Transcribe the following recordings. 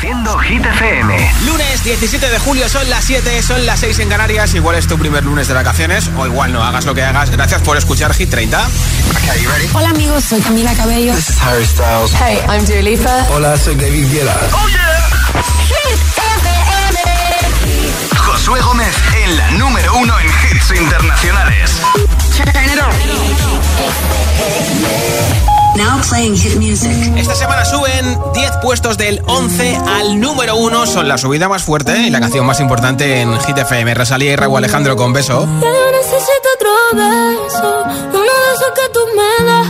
Produciendo Hit FM. Lunes 17 de julio, son las 7, son las 6 en Canarias. Igual es tu primer lunes de vacaciones, o igual no, hagas lo que hagas. Gracias por escuchar Hit 30. Hola amigos, soy Camila Cabello. This is Harry Styles. Hey, I'm Dua Lipa. Hola, soy David Guetta. ¡Oh, yeah! Hit FM. Josué Gómez en la número uno en hits internacionales. Now playing hit music. Esta semana suben 10 puestos del 11 al número 1. Son la subida más fuerte y la canción más importante en Hit FM. Rosalía y Raúl Alejandro con beso. Ya yo necesito otro beso. Uno de esos que tú me das.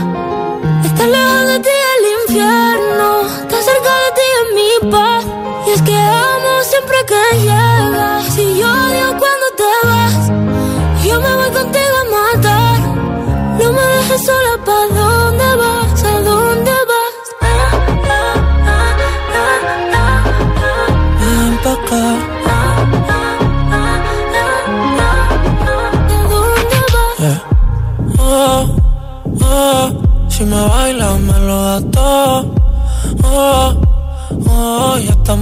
Está lejos de ti el infierno. Está cerca de ti en mi paz. Y es que amo siempre que llegas. Si yo odio cuando te vas. Yo me voy contigo a matar. No me dejes sola, ¿pa'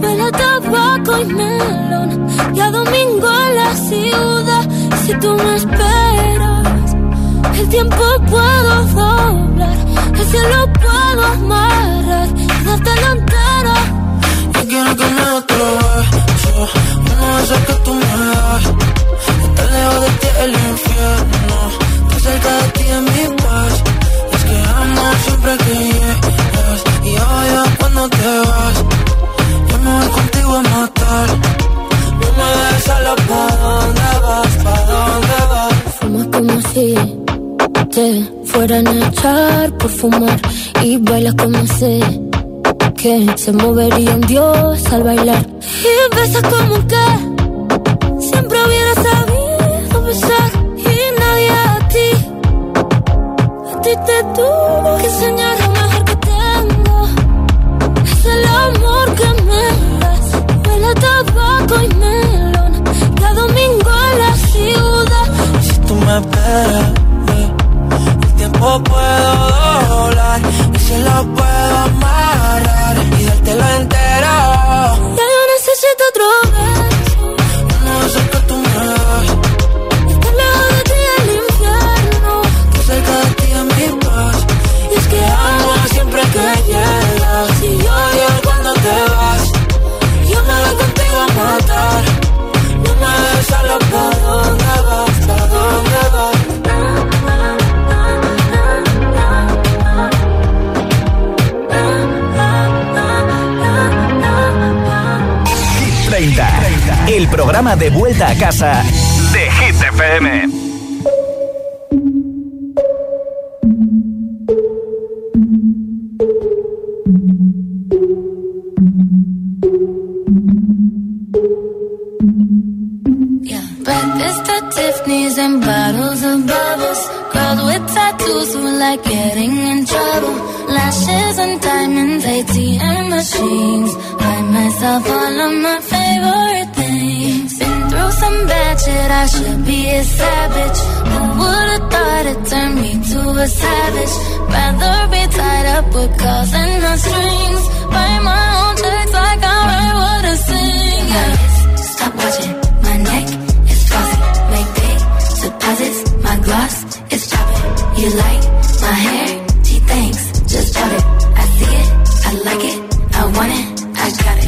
Huele a tabaco y melón. Y a domingo en la ciudad. Si tú me esperas, el tiempo puedo doblar. Como sé que se movería un dios al bailar. Y besas como que siempre hubiera sabido besar. Y nadie a ti, a ti te tuvo que enseñar lo mejor que tengo. Es el amor que me das. Huele tabaco y melón. Cada domingo en la ciudad. Si tú me esperas se lo puedo programa de vuelta a casa de Hit FM. Tiffany's and bottles of bubbles. Girls with tattoos who like getting in trouble. Lashes and diamonds, ATM machines. Buy myself all of my favorite through some bad shit, I should be a savage. Who would've thought it turned me to a savage? Rather be tied up with calls and no strings. Write my own checks like I write what I sing. Yeah. Stop watching my neck is flossy. Make big deposits. My gloss is chopping. You like my hair? Gee, thanks. Just bought it. I see it. I like it. I want it. I got it.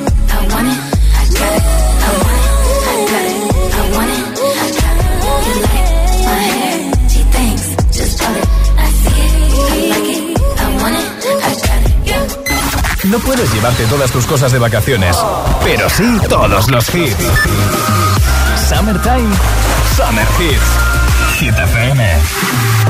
Todas tus cosas de vacaciones, pero sí todos los hits. Summertime, Summer Hits. Hit FM.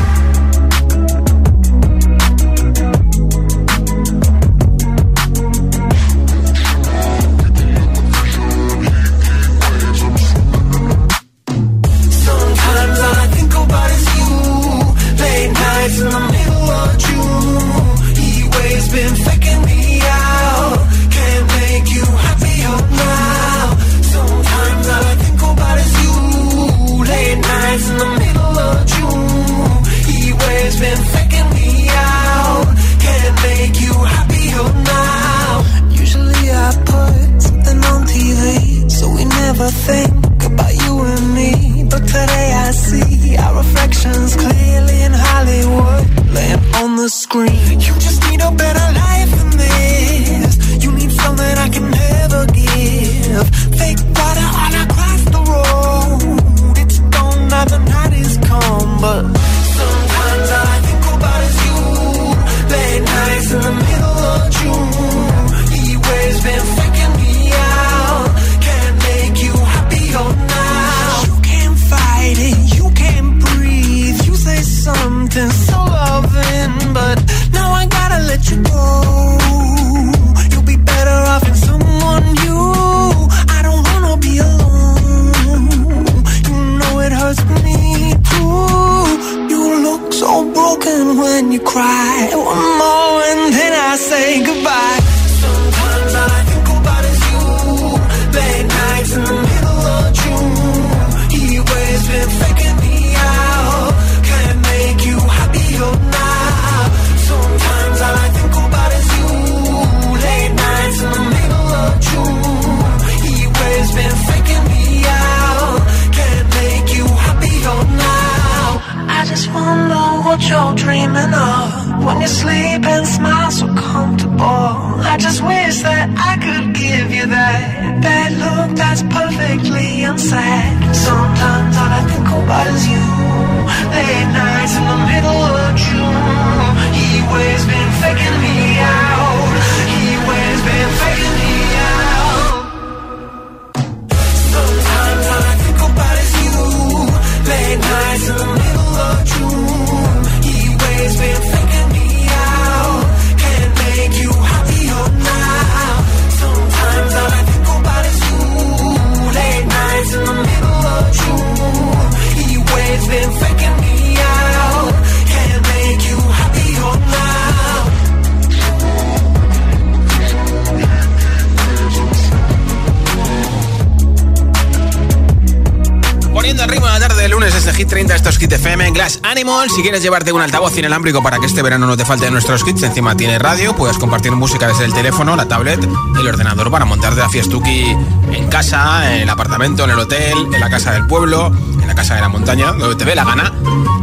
Si quieres llevarte un altavoz inalámbrico para que este verano no te falte nuestros kits, encima tiene radio, puedes compartir música desde el teléfono, la tablet, el ordenador para montarte la fiestuki en casa, en el apartamento, en el hotel, en la casa del pueblo, en la casa de la montaña, donde te ve la gana.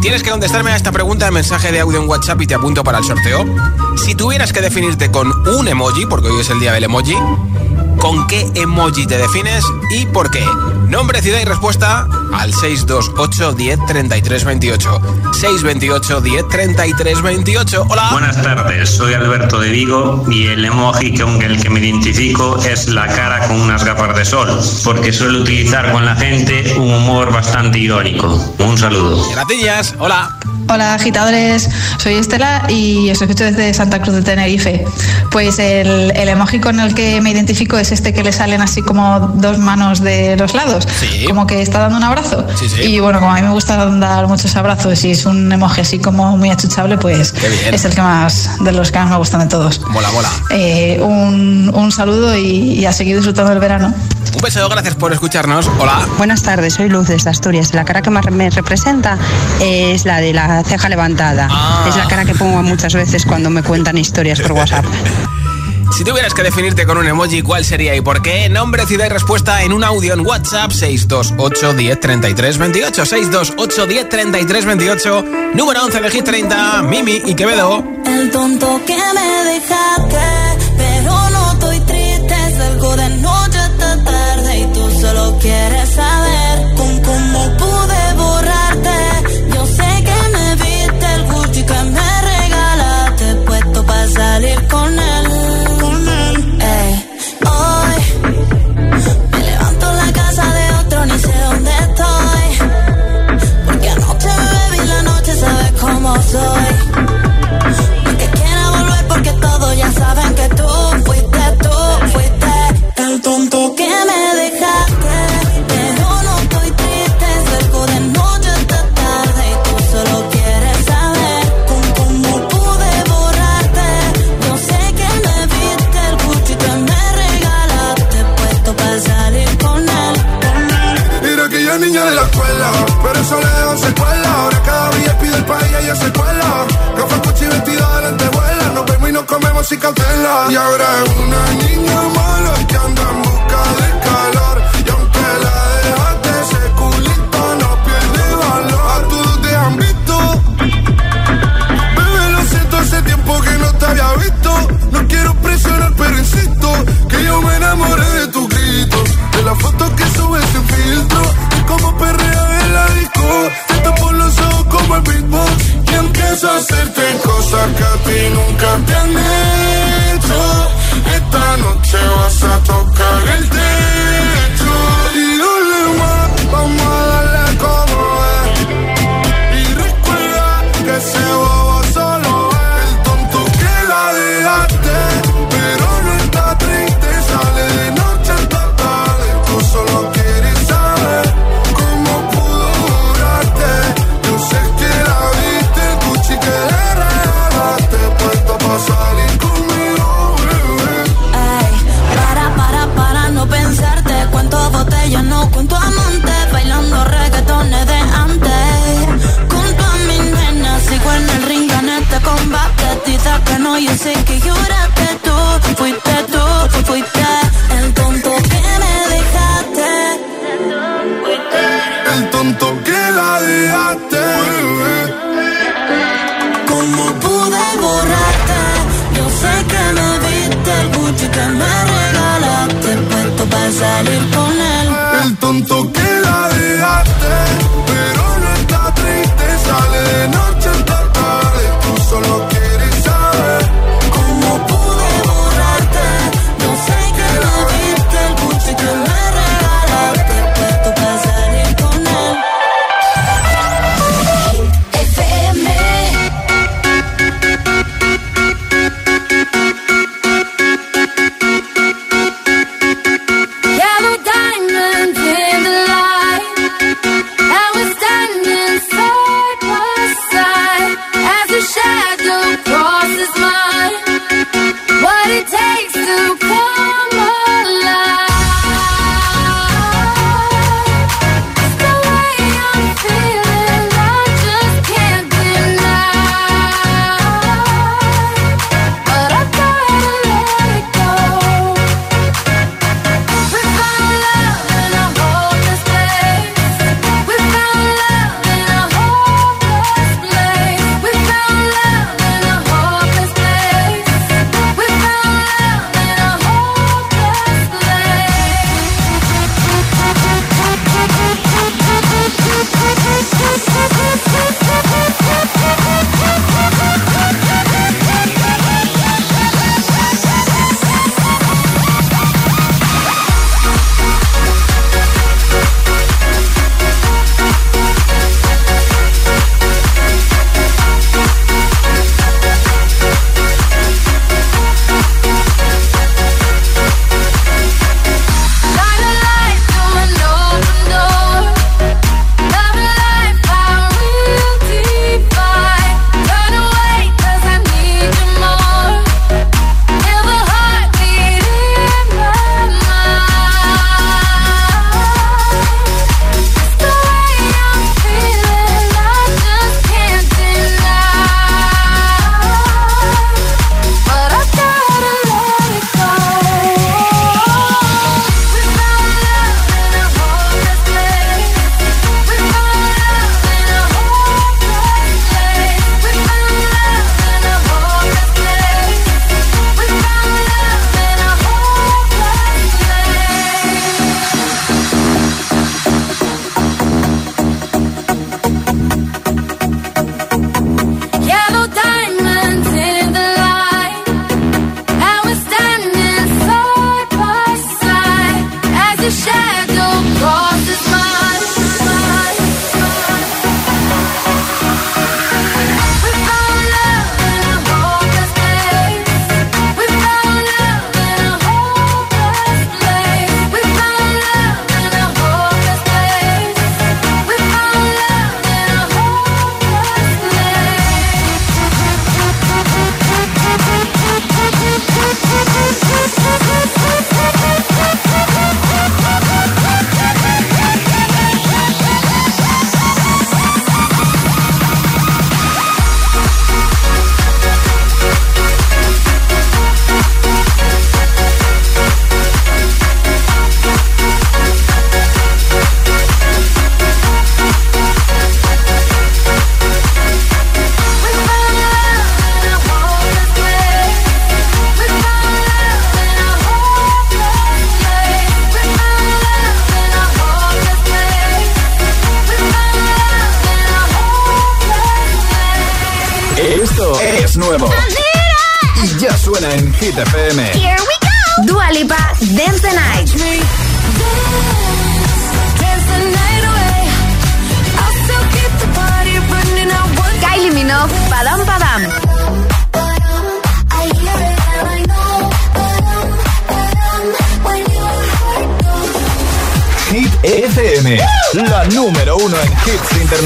Tienes que contestarme a esta pregunta en mensaje de audio en WhatsApp y te apunto para el sorteo. Si tuvieras que definirte con un emoji, porque hoy es el día del emoji, ¿con qué emoji te defines y por qué? Nombre, ciudad y respuesta al 628 10 33 28. 628 10 33 28. Hola. Buenas tardes, soy Alberto de Vigo y el emoji con el que me identifico es la cara con unas gafas de sol, porque suelo utilizar con la gente un humor bastante irónico. Un saludo. Gracias. Hola. Hola agitadores, soy Estela y os escucho desde Santa Cruz de Tenerife. Pues el, el, emoji con el que me identifico es este que le salen así como dos manos de los lados, como que está dando un abrazo. Y bueno, como a mí me gusta dar muchos abrazos y es un emoji así como muy achuchable, pues es el que más de los que más me gustan de todos. Mola, mola. Eh, un, un, saludo y, y a seguir disfrutando el verano. Un beso, gracias por escucharnos. Hola. Buenas tardes, soy Luz de desde Asturias. La cara que más me representa es la de la ceja levantada. Ah. Es la cara que pongo muchas veces cuando me cuentan historias por WhatsApp. Si tuvieras que definirte con un emoji, ¿cuál sería y por qué? Nombre, ciudad y respuesta en un audio en WhatsApp 628 10 33 28. 628 10 33 28. Número 11 de 30. Mimi y Quevedo. El tonto que me dejaste, quieres saber.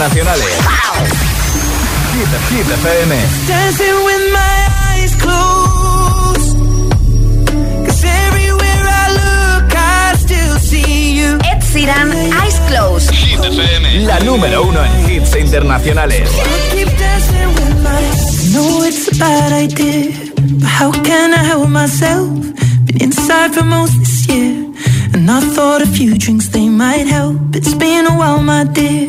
Internacionales. Hit, Hit FM. Dancing with my eyes closed. Cause everywhere I look, I still see you. Ed Sheeran, Eyes Closed. Hit FM, la número uno en hits internacionales. Keep dancing with my know it's a bad idea, but how can I help myself? Been inside for most this year, and I thought a few drinks they might help. It's been a while, my dear,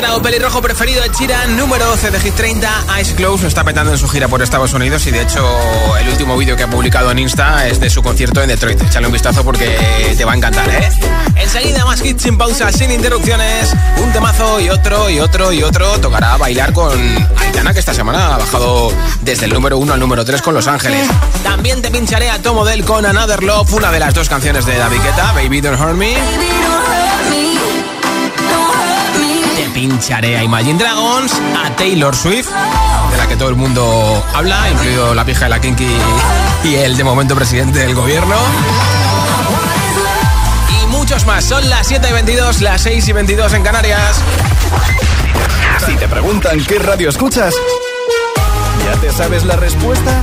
Nuestro pelirrojo preferido de Chira, número 12 de Hit 30, Ice Close, lo está petando en su gira por Estados Unidos y de hecho el último vídeo que ha publicado en Insta es de su concierto en Detroit. Échale un vistazo porque te va a encantar, ¿eh? Enseguida más hits sin pausa, sin interrupciones, un temazo y otro y otro y otro. Tocará bailar con Aitana que esta semana ha bajado desde el número 1 al número 3 con Los Ángeles. También te pincharé a Tomo Del con Another Love, una de las dos canciones de David Guetta, Baby Don't Hurt Me. Pincharé a Imagine Dragons, a Taylor Swift, de la que todo el mundo habla, incluido la pija de la Kinky y el de momento presidente del gobierno. Y muchos más. Son las 7 y 22, las 6 y 22 en Canarias. Si te preguntan qué radio escuchas, ¿ya te sabes la respuesta?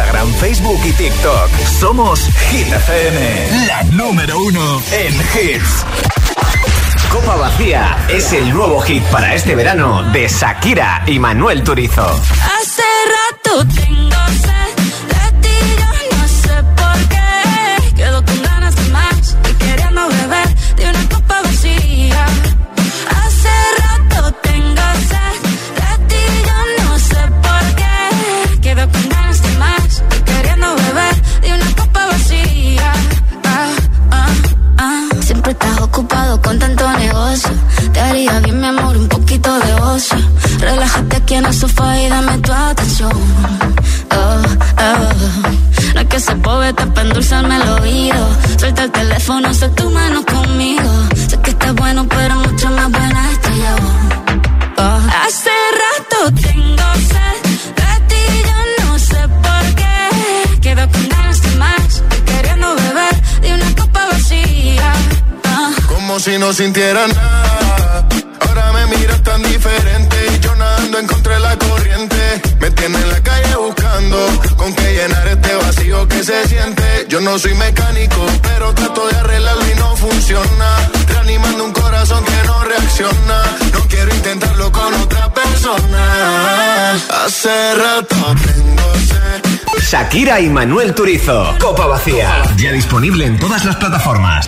Facebook y TikTok. Somos Hit FM, la número uno en hits. Copa Vacía es el nuevo hit para este verano de Shakira y Manuel Turizo. Hace rato Oh, oh. No es que se poeta para endulzarme el oído. Suelta el teléfono, sé tu mano conmigo. Sé que estás bueno, pero mucho más buena estoy yo. Oh. Hace rato tengo sed de ti, yo no sé por qué. Quedo con ganas de más, queriendo beber de una copa vacía. Ah. Como si no sintiera nada. Ahora me miras tan diferente y yo nadando encontré la corriente. Yo no soy mecánico, pero trato de arreglarlo y no funciona. Reanimando un corazón que no reacciona. No quiero intentarlo con otra persona. Hace rato tengo sed. Shakira y Manuel Turizo. Copa Vacía. Ya disponible en todas las plataformas.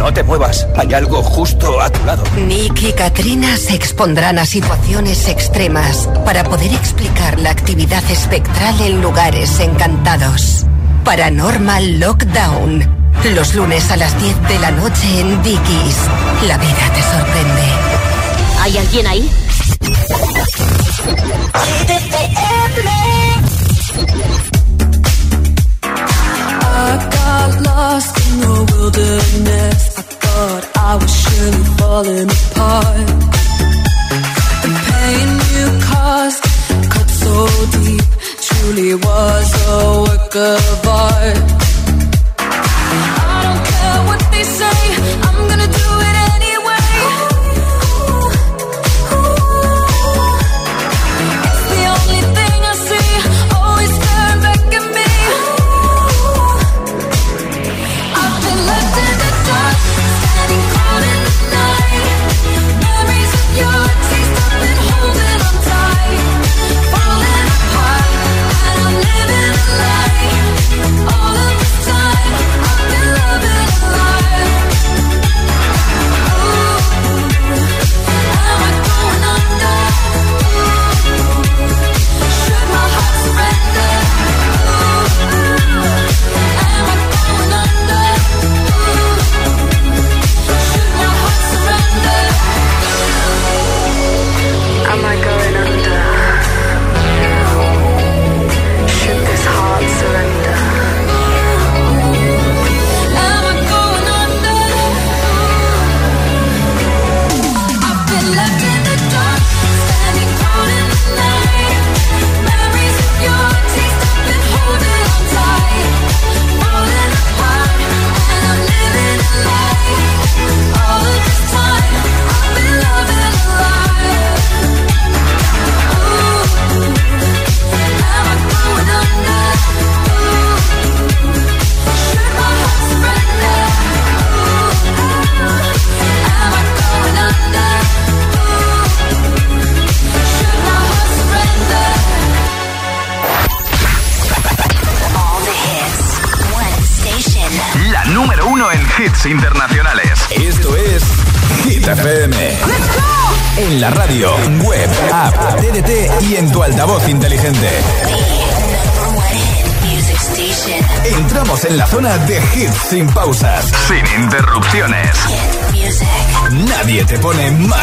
No te muevas, hay algo justo a tu lado. Nick y Katrina se expondrán a situaciones extremas para poder explicar la actividad espectral en lugares encantados. Paranormal Lockdown. Los lunes a las 10 de la noche en Dickies. La vida te sorprende. ¿Hay alguien ahí? Got lost in the wilderness. I thought I was surely falling apart. The pain you caused cut so deep, truly was a work of art. I don't care what they say, I'm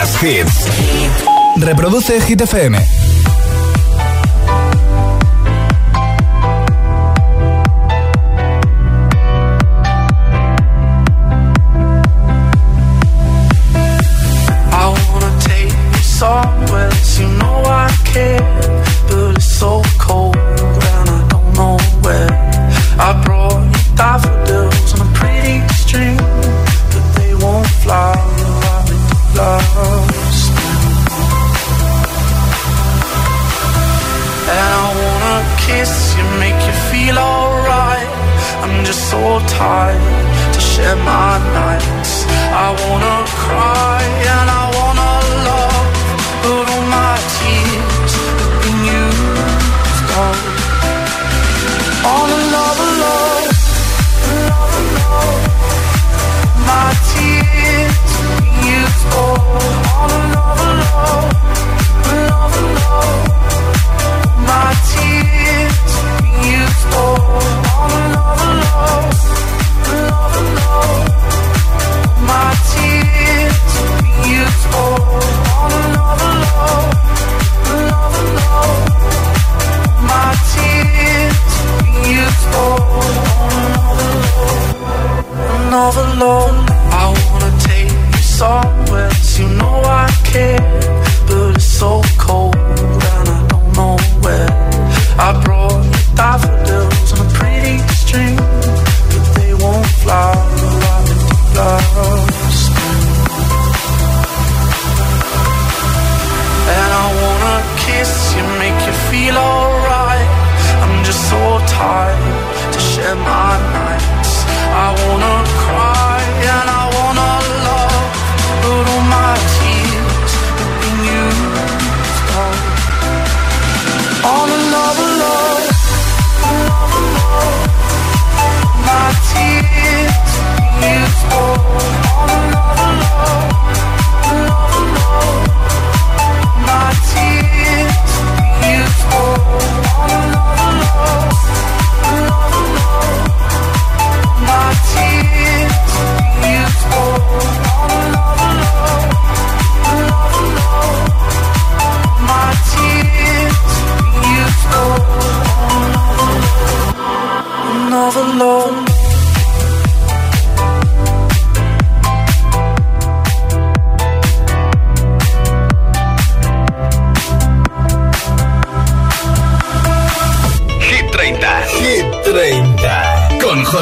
más hits. Reproduce Hit FM.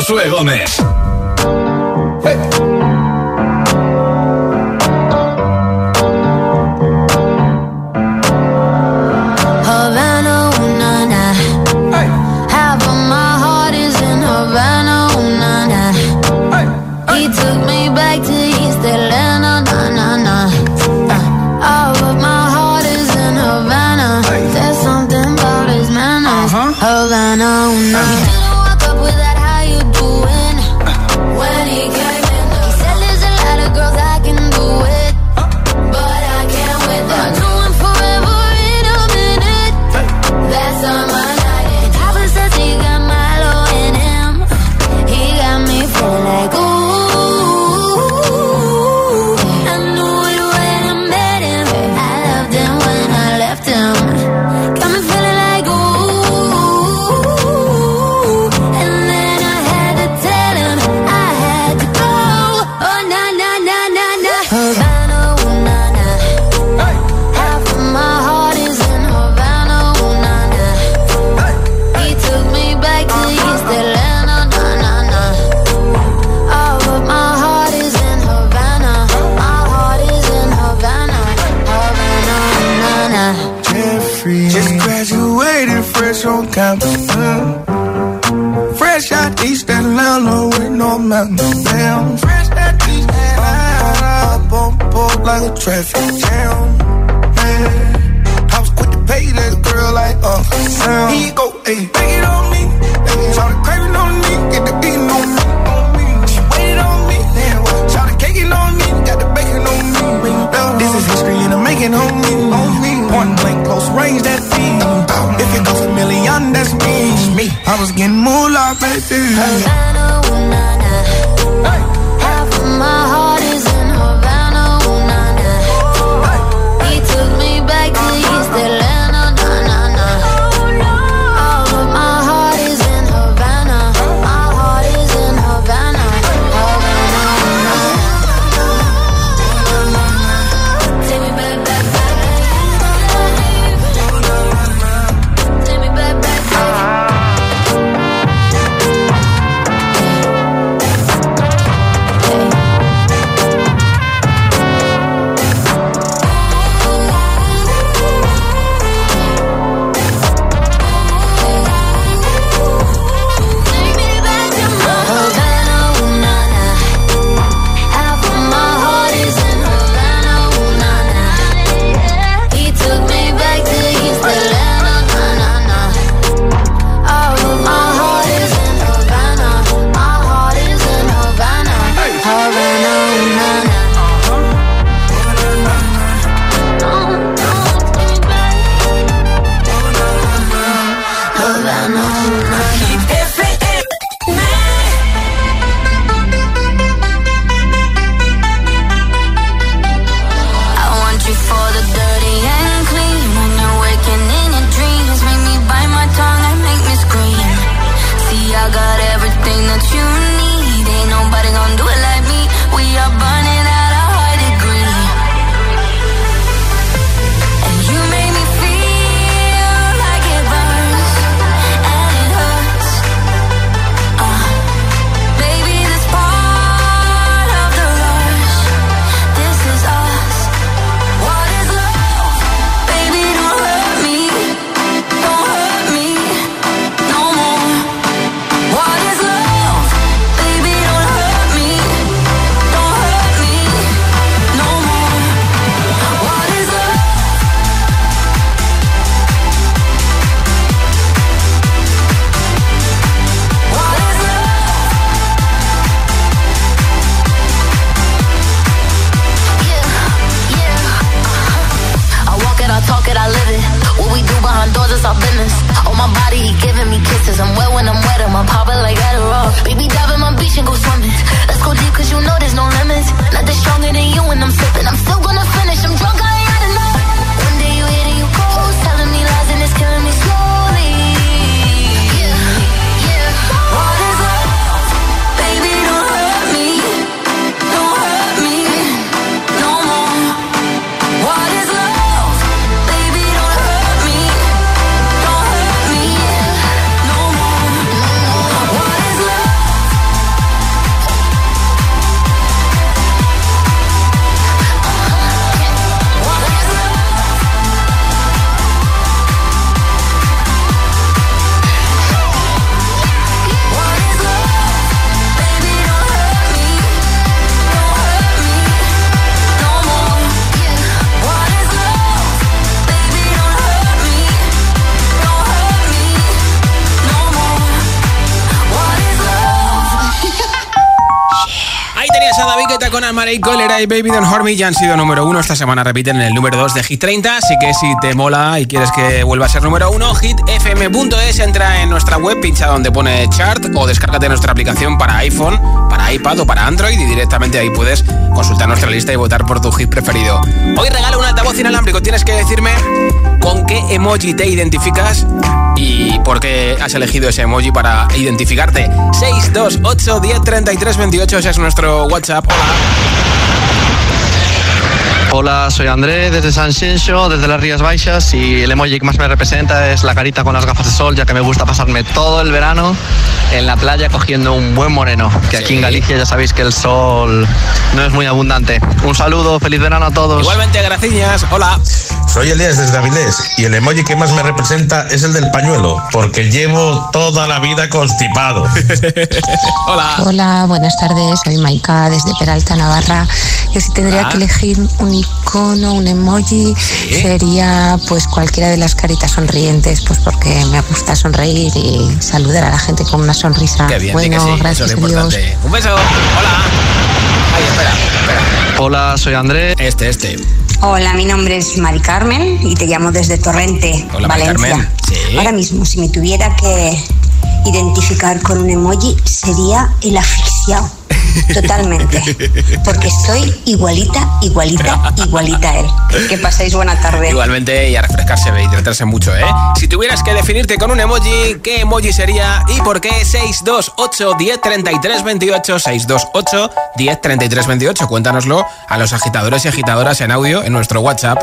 Hey, take Con Almara y Baby Don't Hurt ya han sido número uno. Esta semana repiten en el número 2 de Hit 30. Así que si te mola y quieres que vuelva a ser número uno, hitfm.es. Entra en nuestra web, pincha donde pone chart o descárgate nuestra aplicación para iPhone, para iPad o para Android y directamente ahí puedes consultar nuestra lista y votar por tu hit preferido. Hoy regalo un altavoz inalámbrico. Tienes que decirme con qué emoji te identificas y por qué has elegido ese emoji para identificarte. 628 10 33 28 ese es nuestro WhatsApp. Hola, soy André desde San Xenxo, desde las Rías Baixas y el emoji que más me representa es la carita con las gafas de sol, ya que me gusta pasarme todo el verano en la playa cogiendo un buen moreno, que aquí en Galicia ya sabéis que el sol no es muy abundante. Un saludo, feliz verano a todos. Igualmente, gracias. Hola. Soy Elías desde Avilés y el emoji que más me representa es el del pañuelo, porque llevo toda la vida constipado. Hola. Hola, buenas tardes. Soy Maika desde Peralta, Navarra. Yo si tendría Ah. que elegir un icono, un emoji, sería pues cualquiera de las caritas sonrientes, pues porque me gusta sonreír y saludar a la gente con una sonrisa. Qué bien, bueno, sí, gracias a Dios. Un beso. Hola. Ay, espera, espera. Hola, soy André. Este, este. Hola, mi nombre es Mari Carmen y te llamo desde Torrente, Hola, Valencia. Ahora mismo, si me tuviera que identificar con un emoji, sería el asfixiado. Totalmente. Porque soy igualita, igualita, igualita a él. Que paséis buena tarde. Igualmente y a refrescarse y tratarse mucho, ¿eh? Si tuvieras que definirte con un emoji, ¿qué emoji sería y por qué? 628 10 33 28 628 10 33 28. Cuéntanoslo a los agitadores y agitadoras en audio en nuestro WhatsApp.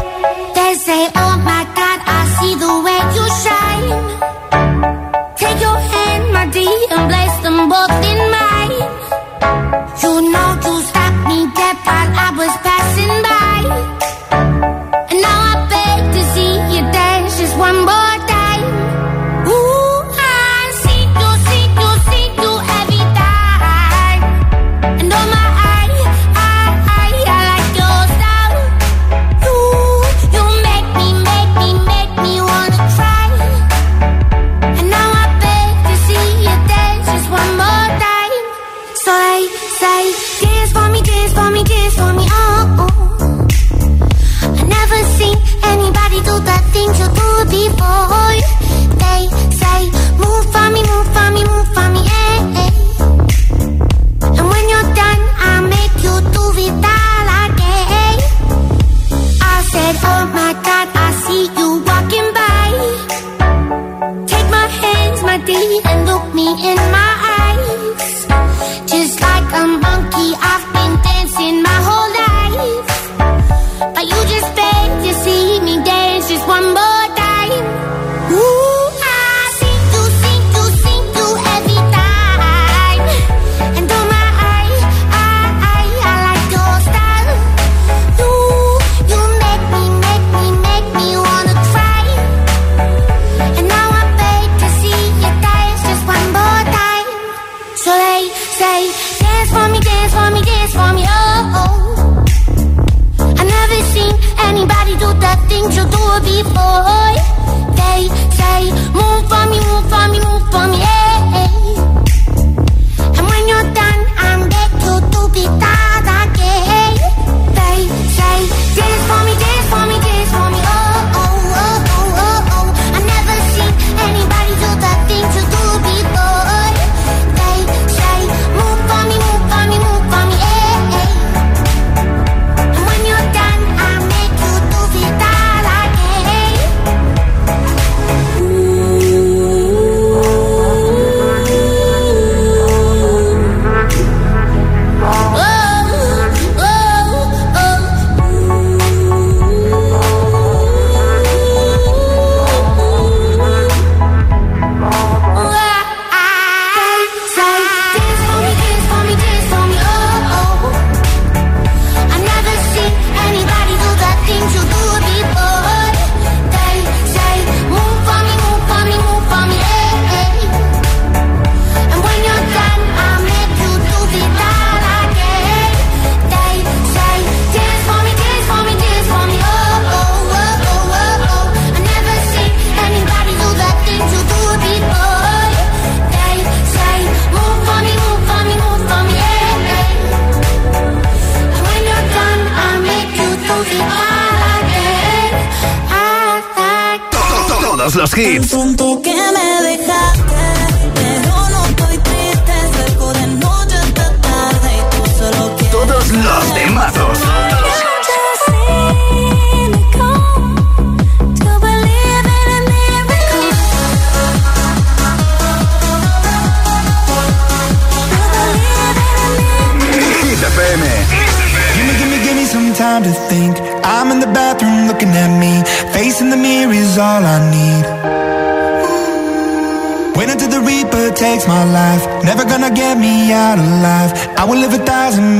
hits. I will live a thousand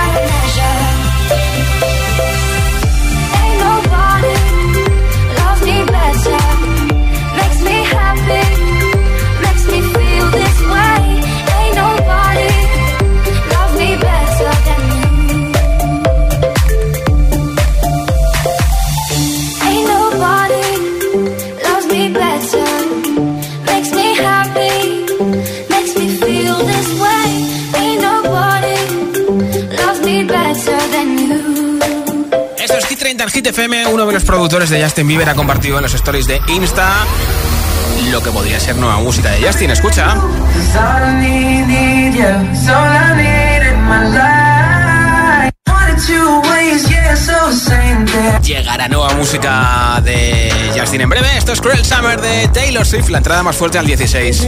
Hit 30 en Hit FM. Uno de los productores de Justin Bieber ha compartido en los stories de Insta lo que podría ser nueva música de Justin. Escucha. Llegará nueva música de Justin en breve. Esto es Cruel Summer de Taylor Swift, la entrada más fuerte al 16.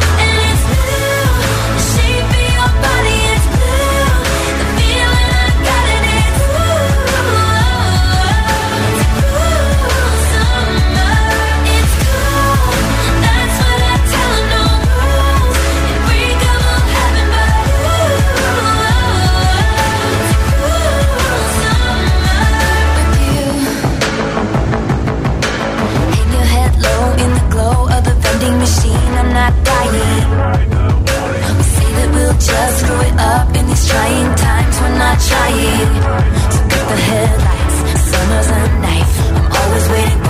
just screw it up in these trying times. We're not trying. So cut the headlights, summer's a knife. I'm always waiting.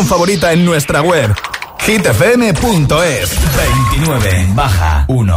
Favorita en nuestra web hitfm.es 29 baja 1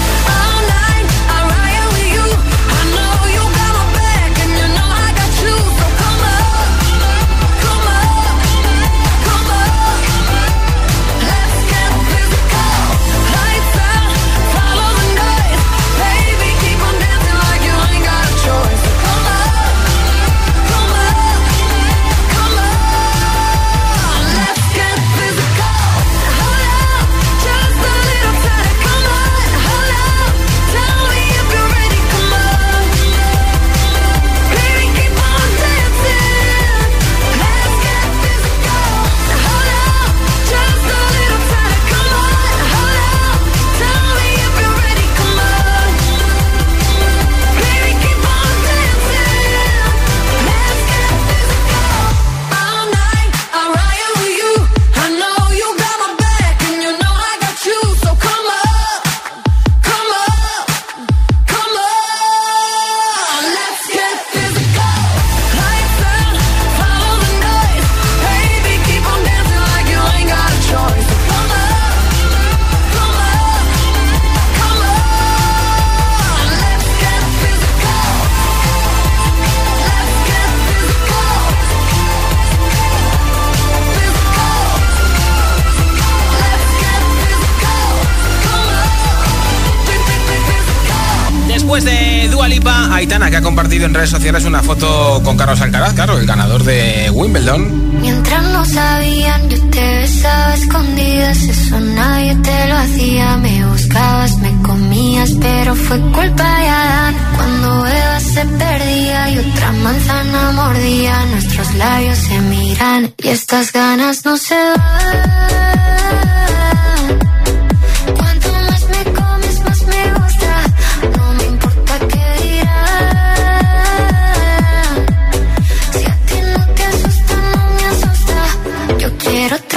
Compartido en redes sociales una foto con Carlos Alcaraz, claro, el ganador de Wimbledon. Mientras no sabían, yo te besaba escondidas, eso nadie te lo hacía. Me buscabas, me comías, pero fue culpa de Adán. Cuando Eva se perdía y otra manzana mordía, nuestros labios se miran y estas ganas no se van.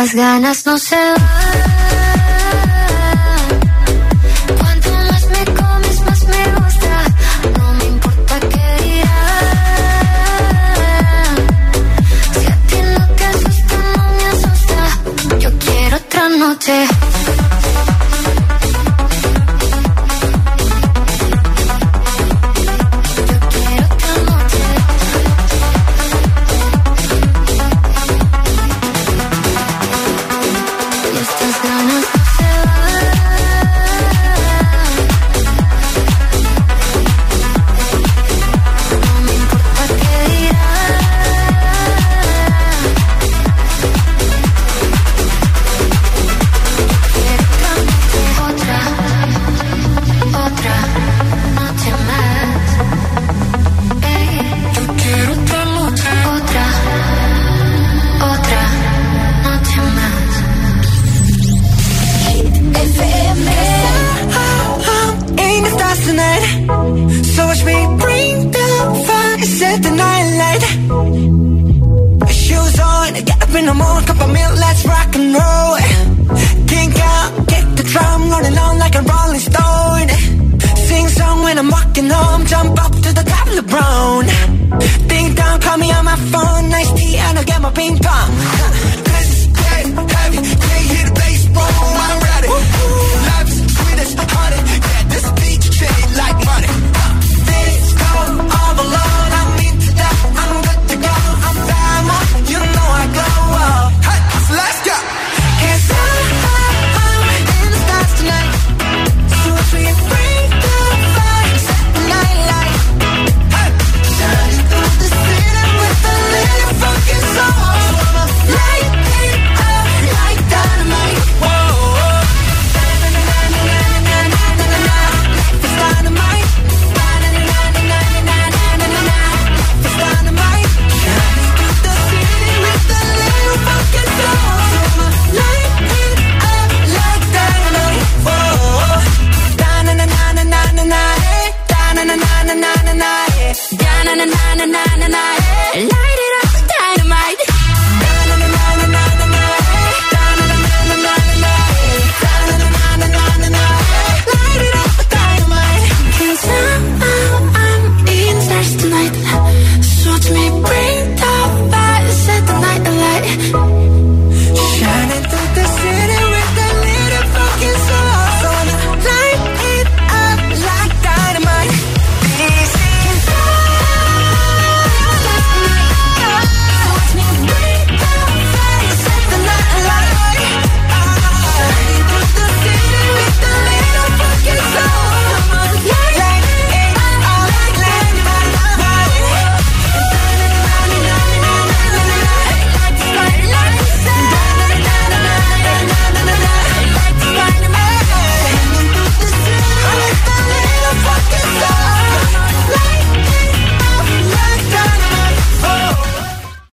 estas ganas no se van. Cuanto más me comes, más me gusta. No me importa qué dirán. Si a ti no te asusta, no me asusta. Yo quiero otra noche.